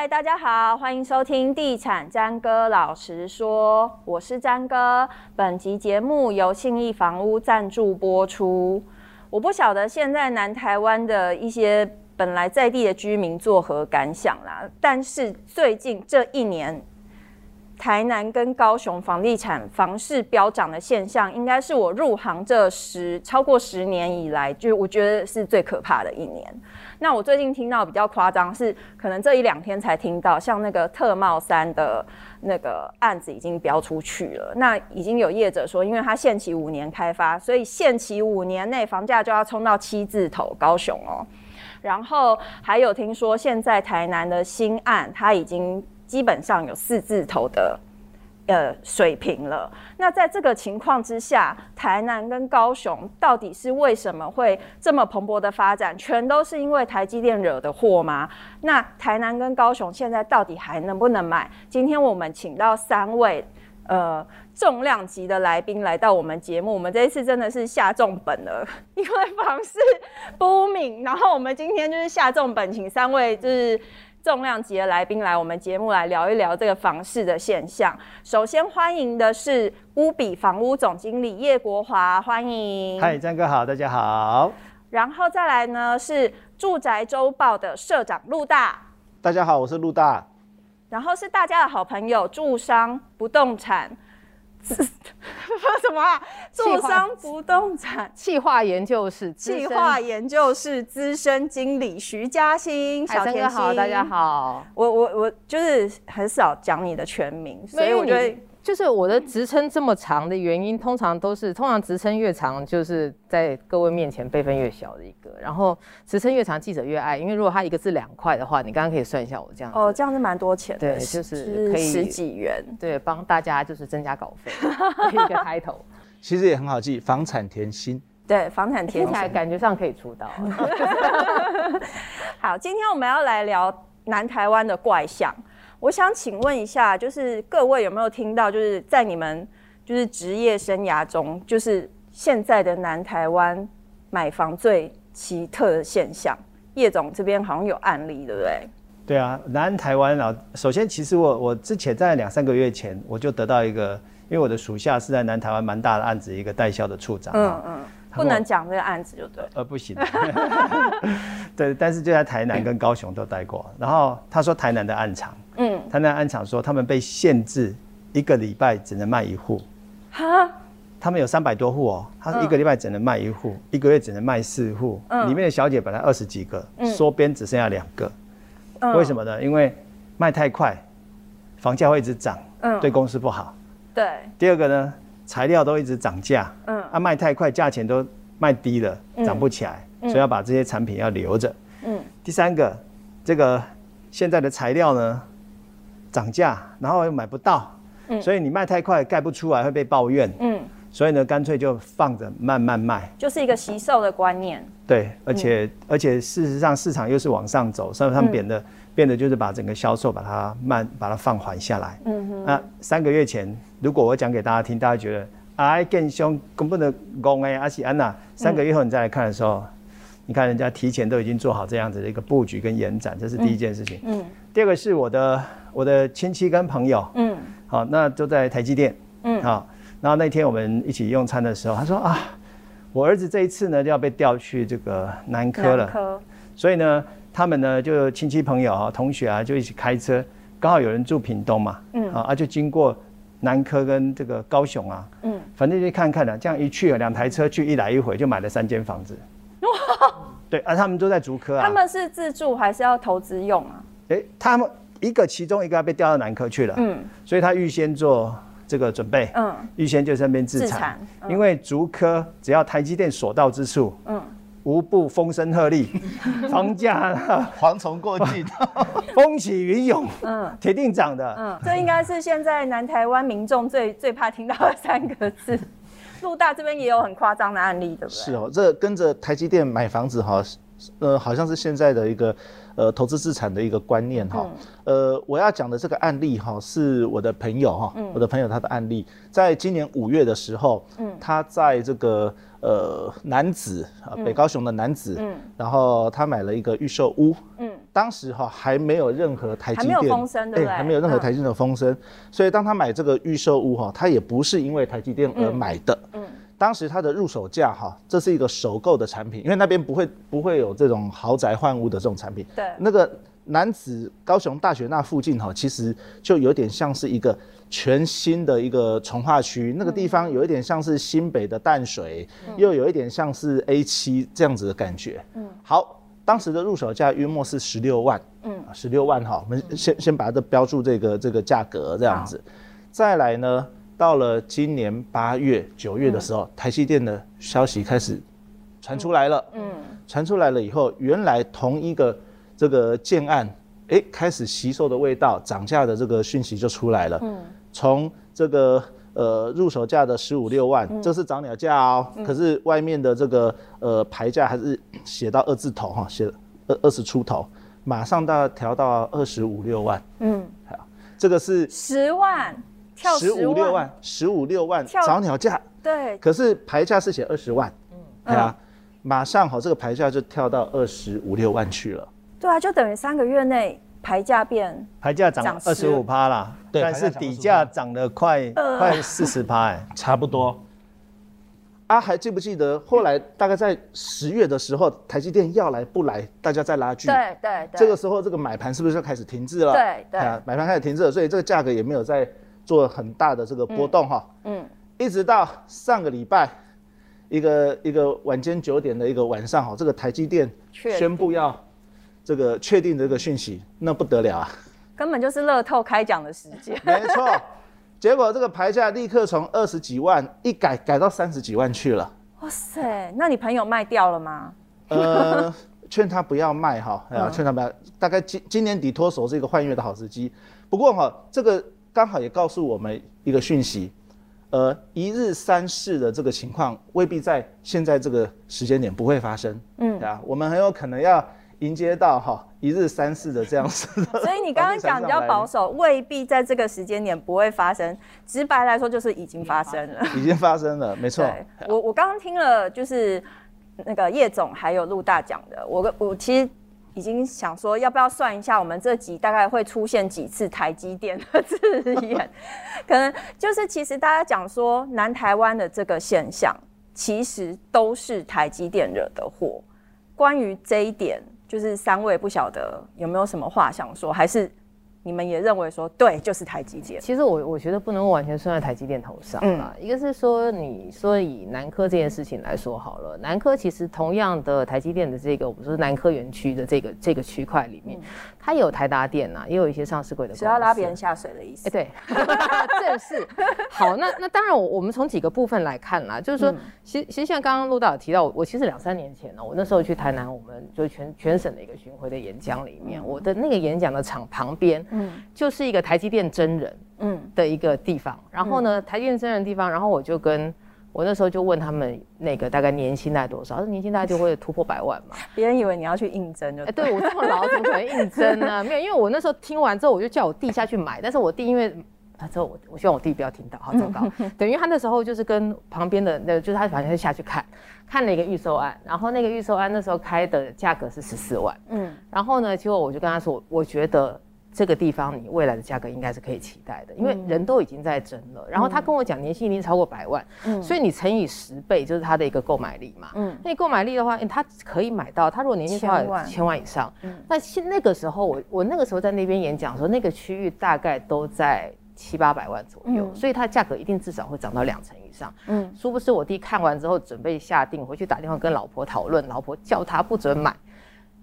嗨，大家好，欢迎收听《地产詹哥老实说》，我是詹哥。本集节目由信义房屋赞助播出。我不晓得现在南台湾的一些本来在地的居民作何感想啦，但是最近这一年，台南跟高雄房地产房市飙涨的现象，应该是我入行这十超过十年以来，就我觉得是最可怕的一年。那我最近听到比较夸张，是可能这一两天才听到，像那个特茂三的那个案子已经标出去了。那已经有业者说，因为它限期五年开发，所以限期五年内房价就要冲到七字头，高雄哦。然后还有听说，现在台南的新案，它已经。基本上有四字头的呃水平了。那在这个情况之下，台南跟高雄到底是为什么会这么蓬勃的发展？全都是因为台积电惹的祸吗？那台南跟高雄现在到底还能不能买？今天我们请到三位呃重量级的来宾来到我们节目，我们这一次真的是下重本了，因为房市 booming，然后我们今天就是下重本，请三位就是。重量级的来宾来我们节目来聊一聊这个房市的现象。首先欢迎的是乌比房屋总经理叶国华，欢迎。嗨，张哥好，大家好。然后再来呢是住宅周报的社长陆大，大家好，我是陆大。然后是大家的好朋友住商不动产。什么啊？做商不动产企划研究室，企划研究室资深经理徐嘉欣，小天心，好，大家好。我我我就是很少讲你的全名，所以我觉得。就是我的职称这么长的原因，通常都是通常职称越长，就是在各位面前辈分越小的一个。然后职称越长，记者越爱，因为如果他一个字两块的话，你刚刚可以算一下我这样哦，这样是蛮多钱的，对，就是可以十几元，对，帮大家就是增加稿费一个开头。其实也很好记，房产甜心，对，房产甜心，感觉上可以出道。好，今天我们要来聊南台湾的怪象。我想请问一下，就是各位有没有听到，就是在你们就是职业生涯中，就是现在的南台湾买房最奇特的现象？叶总这边好像有案例，对不对？对啊，南台湾啊，首先其实我我之前在两三个月前我就得到一个，因为我的属下是在南台湾蛮大的案子，一个代销的处长。嗯嗯。不能讲这个案子就对，呃不行，对，但是就在台南跟高雄都待过。然后他说台南的案场，嗯，台南案场说他们被限制一个礼拜只能卖一户，哈，他们有三百多户哦，他说一个礼拜只能卖一户，一个月只能卖四户，里面的小姐本来二十几个，缩编只剩下两个，为什么呢？因为卖太快，房价会一直涨，对公司不好。对，第二个呢？材料都一直涨价，嗯，啊卖太快，价钱都卖低了，涨不起来，所以要把这些产品要留着，嗯。第三个，这个现在的材料呢涨价，然后又买不到，嗯，所以你卖太快盖不出来会被抱怨，嗯，所以呢干脆就放着慢慢卖，就是一个惜售的观念。对，而且而且事实上市场又是往上走，所以他们变得变得就是把整个销售把它慢把它放缓下来，嗯哼。那三个月前。如果我讲给大家听，大家觉得哎，更凶，根本的讲哎，阿西安娜，三个月后你再来看的时候，嗯、你看人家提前都已经做好这样子的一个布局跟延展，这是第一件事情。嗯。嗯，第二个是我的我的亲戚跟朋友，嗯，好，那都在台积电，嗯，好，然后那天我们一起用餐的时候，他说啊，我儿子这一次呢就要被调去这个南科了，南科，所以呢，他们呢就亲戚朋友啊同学啊就一起开车，刚好有人住屏东嘛，嗯，啊就经过。南科跟这个高雄啊，嗯，反正就看看了，这样一去啊，两台车去，一来一回就买了三间房子。哇！对，而、啊、他们都在竹科啊。他们是自住还是要投资用啊？哎、欸，他们一个其中一个要被调到南科去了，嗯，所以他预先做这个准备，嗯，预先就在那边自产，嗯、因为竹科只要台积电所到之处，嗯。无不风声鹤唳，房价蝗虫过境，风起云涌，嗯，铁定涨的，嗯，这应该是现在南台湾民众最最怕听到的三个字。陆大这边也有很夸张的案例，对不对？是哦，这跟着台积电买房子哈，呃，好像是现在的一个呃投资资产的一个观念哈。呃，我要讲的这个案例哈，是我的朋友哈，我的朋友他的案例，在今年五月的时候，嗯，他在这个。呃，男子啊，北高雄的男子，嗯，然后他买了一个预售屋，嗯，当时哈还没有任何台积电，还没有风声，对不对？还没有任何台积电的风声，所以当他买这个预售屋哈，他也不是因为台积电而买的。嗯，当时它的入手价哈，这是一个首购的产品，因为那边不会不会有这种豪宅换屋的这种产品。对，那个男子高雄大学那附近哈，其实就有点像是一个。全新的一个从化区，那个地方有一点像是新北的淡水，嗯、又有一点像是 A 七这样子的感觉。嗯，好，当时的入手价约莫是十六万。嗯，十六万哈，我们先先把它标注这个这个价格这样子。再来呢，到了今年八月九月的时候，嗯、台积电的消息开始传出来了。嗯，传出来了以后，原来同一个这个建案，哎、欸，开始吸售的味道，涨价的这个讯息就出来了。嗯。从这个呃入手价的十五六万，嗯、这是涨鸟价哦。嗯、可是外面的这个呃牌价还是写到二字头哈，写二二十出头，马上到调到二十五六万。嗯，好，这个是十万跳十五六万，十五六万跳早鸟价。对，可是牌价是写二十万。嗯，对啊，马上好，这个牌价就跳到二十五六万去了。对啊，就等于三个月内。牌价变，牌价涨二十五趴啦，对，但是底价涨了快快四十趴，哎，差不多。啊，还记不记得后来大概在十月的时候，台积电要来不来，大家在拉锯。对对对。这个时候，这个买盘是不是就开始停滞了？对对。买盘开始停滞了，所以这个价格也没有再做很大的这个波动哈。嗯。一直到上个礼拜，一个一个晚间九点的一个晚上哈，这个台积电宣布要。这个确定这个讯息，那不得了啊！根本就是乐透开奖的时间。没错，结果这个牌价立刻从二十几万一改改到三十几万去了。哇塞，那你朋友卖掉了吗？呃，劝他不要卖哈，啊，劝他不要。大概今今年底脱手是一个换月的好时机。不过哈，这个刚好也告诉我们一个讯息，呃，一日三市的这个情况未必在现在这个时间点不会发生。嗯，对啊，我们很有可能要。迎接到哈一日三市的这样子，所以你刚刚讲比较保守，未必在这个时间点不会发生。直白来说，就是已经发生了，已经发生了，没错。我我刚刚听了，就是那个叶总还有陆大讲的，我我其实已经想说，要不要算一下，我们这集大概会出现几次台积电的字眼？可能就是其实大家讲说南台湾的这个现象，其实都是台积电惹的祸。关于这一点。就是三位不晓得有没有什么话想说，还是你们也认为说对，就是台积电。其实我我觉得不能完全算在台积电头上啊。嗯、一个是说，你说以南科这件事情来说好了，南科其实同样的台积电的这个，我们说南科园区的这个这个区块里面。嗯它有台达电呐、啊，也有一些上市柜的公司。是要拉别人下水的意思。哎、欸，对，正是。好，那那当然，我我们从几个部分来看啦，就是说，其实其实像刚刚陆导有提到，我其实两三年前呢，我那时候去台南，我们就全全省的一个巡回的演讲里面，我的那个演讲的场旁边，嗯，就是一个台积电真人，嗯，的一个地方。然后呢，台积电真人的地方，然后我就跟。我那时候就问他们那个大概年薪大概多少？他说年薪大概就会突破百万嘛。别人以为你要去应征就。哎，对我这么老怎么可能应征呢？没有，因为我那时候听完之后，我就叫我弟下去买。但是我弟因为他之后我我希望我弟不要听到，好 糟糕。等于他那时候就是跟旁边的那，就是他反正就下去看，看了一个预售案，然后那个预售案那时候开的价格是十四万。嗯。然后呢，结果我就跟他说，我觉得。这个地方你未来的价格应该是可以期待的，因为人都已经在争了。然后他跟我讲年薪已经超过百万，嗯，所以你乘以十倍就是他的一个购买力嘛，嗯，那你购买力的话，他可以买到，他如果年薪超过千万。以上，嗯，那现那个时候我我那个时候在那边演讲的时候，那个区域大概都在七八百万左右，所以它价格一定至少会涨到两成以上，嗯，殊不知我弟看完之后准备下定回去打电话跟老婆讨论，老婆叫他不准买，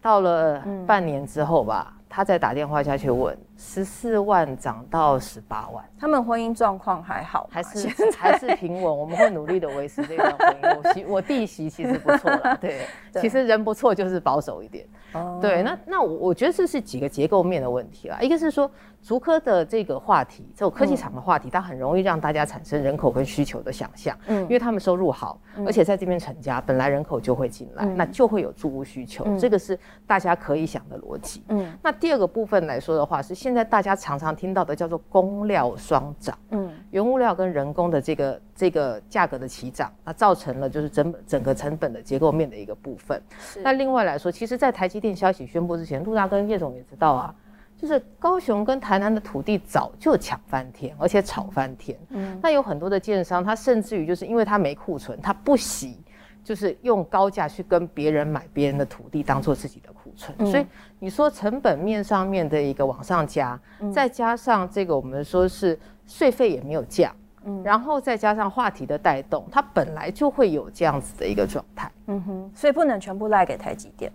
到了半年之后吧。他再打电话下去问，十四万涨到十八万，他们婚姻状况还好，还是还是平稳？我们会努力的维持这段婚姻。我 媳我弟媳其实不错啦，对，对其实人不错，就是保守一点。哦，对，那那我我觉得这是几个结构面的问题啦，一个是说。竹科的这个话题，这种科技厂的话题，它很容易让大家产生人口跟需求的想象。嗯，因为他们收入好，而且在这边成家，本来人口就会进来，那就会有住屋需求，这个是大家可以想的逻辑。嗯，那第二个部分来说的话，是现在大家常常听到的叫做工料双涨。嗯，原物料跟人工的这个这个价格的齐涨，那造成了就是整整个成本的结构面的一个部分。是那另外来说，其实，在台积电消息宣布之前，陆大跟叶总也知道啊，就是高雄跟台南的土地早就抢翻天，而且炒翻天。嗯，那有很多的建商，他甚至于就是因为他没库存，他不惜就是用高价去跟别人买别人的土地当做自己的库存。嗯、所以你说成本面上面的一个往上加，嗯、再加上这个我们说是。税费也没有降，嗯，然后再加上话题的带动，它本来就会有这样子的一个状态，嗯哼，所以不能全部赖给台积电，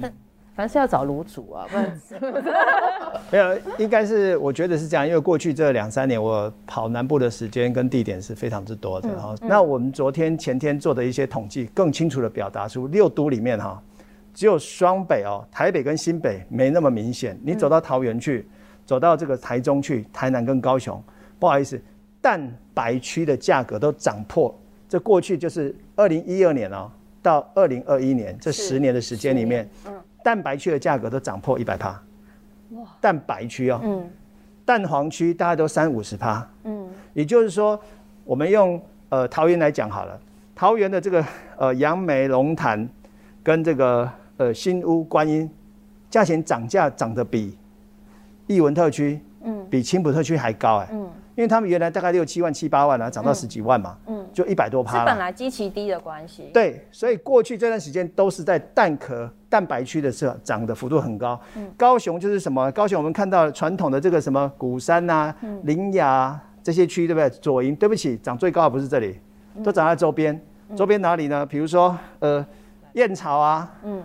但凡是要找卤煮啊，不然 没有，应该是我觉得是这样，因为过去这两三年我跑南部的时间跟地点是非常之多的哈。嗯、那我们昨天前天做的一些统计，更清楚的表达出六都里面哈，只有双北哦，台北跟新北没那么明显，你走到桃园去，嗯、走到这个台中去，台南跟高雄。不好意思，蛋白区的价格都涨破。这过去就是二零一二年哦，到二零二一年这十年的时间里面，嗯，蛋白区的价格都涨破一百趴。哇，蛋白区哦，嗯，蛋黄区大概都三五十趴。嗯，也就是说，我们用呃桃园来讲好了，桃园的这个呃杨梅龙潭跟这个呃新屋观音，价钱涨价涨得比艺文特区，嗯，比青浦特区还高哎，嗯。因为他们原来大概六七万七八万啊，涨到十几万嘛，嗯，就一百多趴。是本来基期低的关系。对，所以过去这段时间都是在蛋壳蛋白区的时候涨的幅度很高。嗯，高雄就是什么？高雄我们看到传统的这个什么鼓山呐、苓雅这些区，对不对？左营，对不起，涨最高的不是这里，都涨在周边。周边哪里呢？比如说呃燕巢啊，嗯，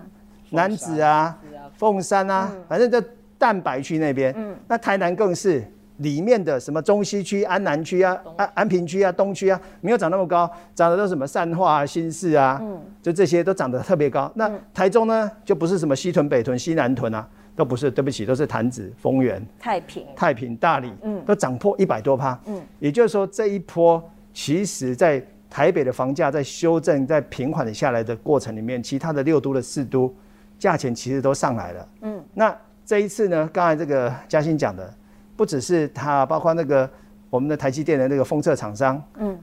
南子啊，凤山啊，反正在蛋白区那边。嗯，那台南更是。里面的什么中西区、安南区啊、安安平区啊、东区啊，没有涨那么高，涨的都是什么善化啊、新市啊，嗯，就这些都涨得特别高。那台中呢，就不是什么西屯、北屯、西南屯啊，都不是，对不起，都是潭子、丰原、太平、太平、大理，嗯，都涨破一百多趴，嗯，也就是说这一波，其实在台北的房价在修正、在平缓的下来的过程里面，其他的六都的四都，价钱其实都上来了，嗯，那这一次呢，刚才这个嘉欣讲的。不只是它，包括那个我们的台积电的那个封测厂商，嗯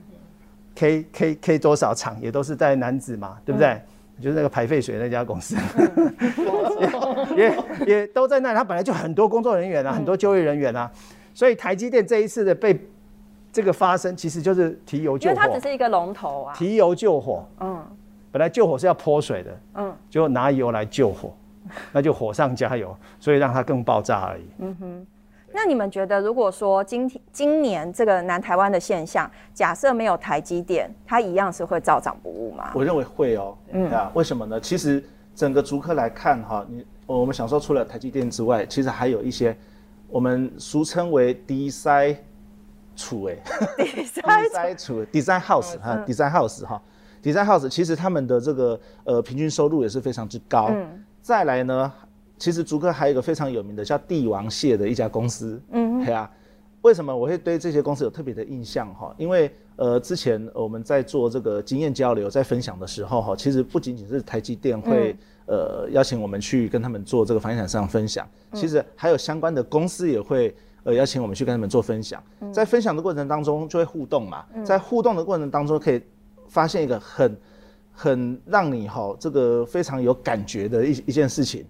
，K K K 多少厂也都是在南子嘛，对不对？嗯、就是那个排废水那家公司，嗯、也也，也都在那里。它本来就很多工作人员啊，嗯、很多就业人员啊，所以台积电这一次的被这个发生，其实就是提油救火。因为它只是一个龙头啊，提油救火。嗯，本来救火是要泼水的，嗯，就拿油来救火，那就火上加油，所以让它更爆炸而已。嗯哼。那你们觉得，如果说今天今年这个南台湾的现象，假设没有台积电，它一样是会照涨不误吗？我认为会哦。嗯啊，为什么呢？其实整个竹科来看哈，你我们想说，除了台积电之外，其实还有一些我们俗称为 design 处哎，design 处 design house 哈，design house 哈，design house 其实他们的这个呃平均收入也是非常之高。嗯，再来呢？其实竹科还有一个非常有名的叫帝王蟹的一家公司，嗯，对啊，为什么我会对这些公司有特别的印象哈？因为呃，之前我们在做这个经验交流、在分享的时候哈，其实不仅仅是台积电会呃邀请我们去跟他们做这个房地产市场分享，其实还有相关的公司也会呃邀请我们去跟他们做分享。在分享的过程当中就会互动嘛，在互动的过程当中可以发现一个很很让你哈这个非常有感觉的一一件事情。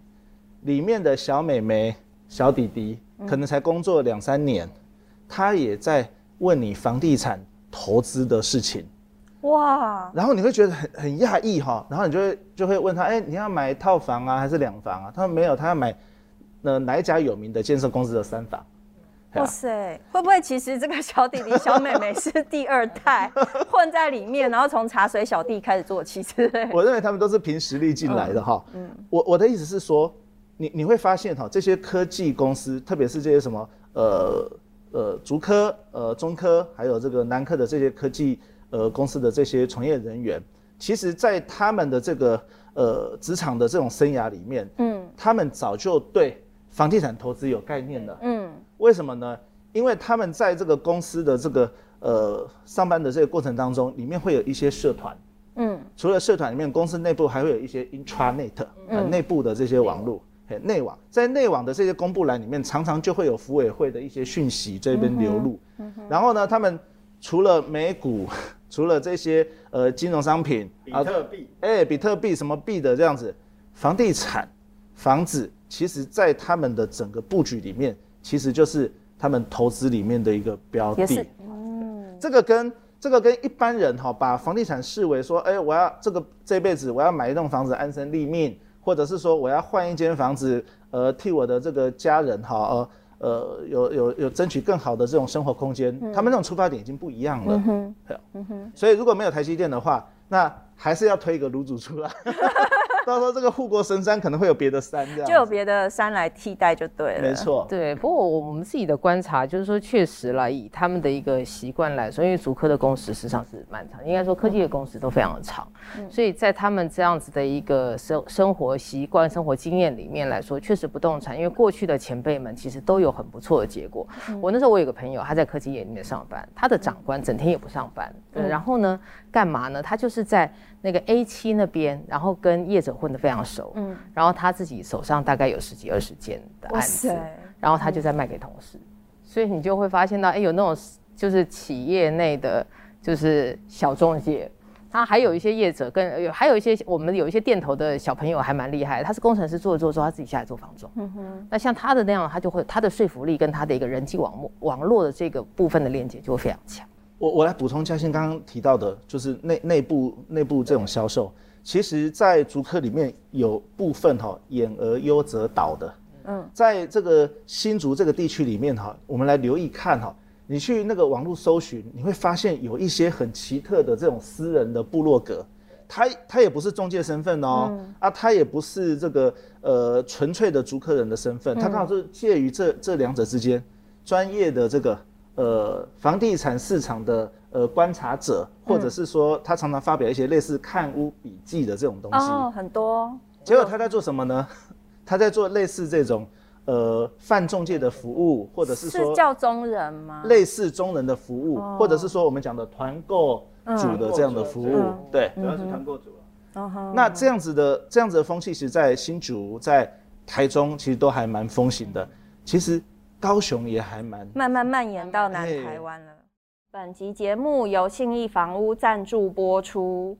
里面的小妹妹、小弟弟，可能才工作两三年，他也在问你房地产投资的事情，哇！然后你会觉得很很讶异哈，然后你就会就会问他，哎，你要买套房啊，还是两房啊？他说没有，他要买呃哪一家有名的建设公司的三房。哇塞，会不会其实这个小弟弟、小妹妹是第二代 混在里面，然后从茶水小弟开始做起之类？我认为他们都是凭实力进来的哈。嗯，我我的意思是说。你你会发现哈，这些科技公司，特别是这些什么呃呃竹科、呃中科，还有这个南科的这些科技呃公司的这些从业人员，其实，在他们的这个呃职场的这种生涯里面，嗯，他们早就对房地产投资有概念了，嗯，为什么呢？因为他们在这个公司的这个呃上班的这个过程当中，里面会有一些社团，嗯，除了社团里面，公司内部还会有一些 intranet，呃内部的这些网络。内网，在内网的这些公布栏里面，常常就会有福委会的一些讯息这边流入。嗯嗯、然后呢，他们除了美股，除了这些呃金融商品，比特币，哎、啊欸，比特币什么币的这样子，房地产、房子，其实在他们的整个布局里面，其实就是他们投资里面的一个标的。嗯，这个跟这个跟一般人哈，把房地产视为说，哎、欸，我要这个这辈子我要买一栋房子安身立命。或者是说我要换一间房子，呃，替我的这个家人哈，呃，呃，有有有争取更好的这种生活空间，嗯、他们那种出发点已经不一样了。嗯哼，嗯哼，所以如果没有台积电的话，那还是要推一个炉主出来。到时候这个护国神山可能会有别的山，这样就有别的山来替代就对了。没错，对。不过我们自己的观察就是说，确实啦以他们的一个习惯来说，因为竹科的工时实际上是蛮长，应该说科技的工时都非常的长，嗯、所以在他们这样子的一个生生活习惯、生活经验里面来说，确实不动产，因为过去的前辈们其实都有很不错的结果。嗯、我那时候我有个朋友，他在科技业里面上班，他的长官整天也不上班，嗯、然后呢，干嘛呢？他就是在。那个 A 七那边，然后跟业者混得非常熟，嗯，然后他自己手上大概有十几二十件的案子，然后他就在卖给同事，嗯、所以你就会发现到，哎，有那种就是企业内的就是小中介，他还有一些业者跟有还有一些我们有一些店头的小朋友还蛮厉害，他是工程师做着做着，他自己下来做房仲，嗯哼，那像他的那样，他就会他的说服力跟他的一个人际网络网络的这个部分的链接就会非常强。我我来补充嘉兴刚刚提到的，就是内内部内部这种销售，其实，在竹科里面有部分哈，演而优则导的，嗯，在这个新竹这个地区里面哈，我们来留意看哈，你去那个网络搜寻，你会发现有一些很奇特的这种私人的部落格，他他也不是中介身份哦，嗯、啊，他也不是这个呃纯粹的竹科人的身份，他刚好是介于这这两者之间，专业的这个。呃，房地产市场的呃观察者，或者是说他常常发表一些类似看屋笔记的这种东西，哦，很多。结果他在做什么呢？他在做类似这种呃泛中介的服务，或者是说是叫中人吗？类似中人的服务，哦、或者是说我们讲的团购组的这样的服务，嗯、对，主要是团购组了。那这样子的这样子的风气，其实在新竹、在台中，其实都还蛮风行的。其实。高雄也还蛮慢慢蔓延到南台湾了。本集节目由信义房屋赞助播出。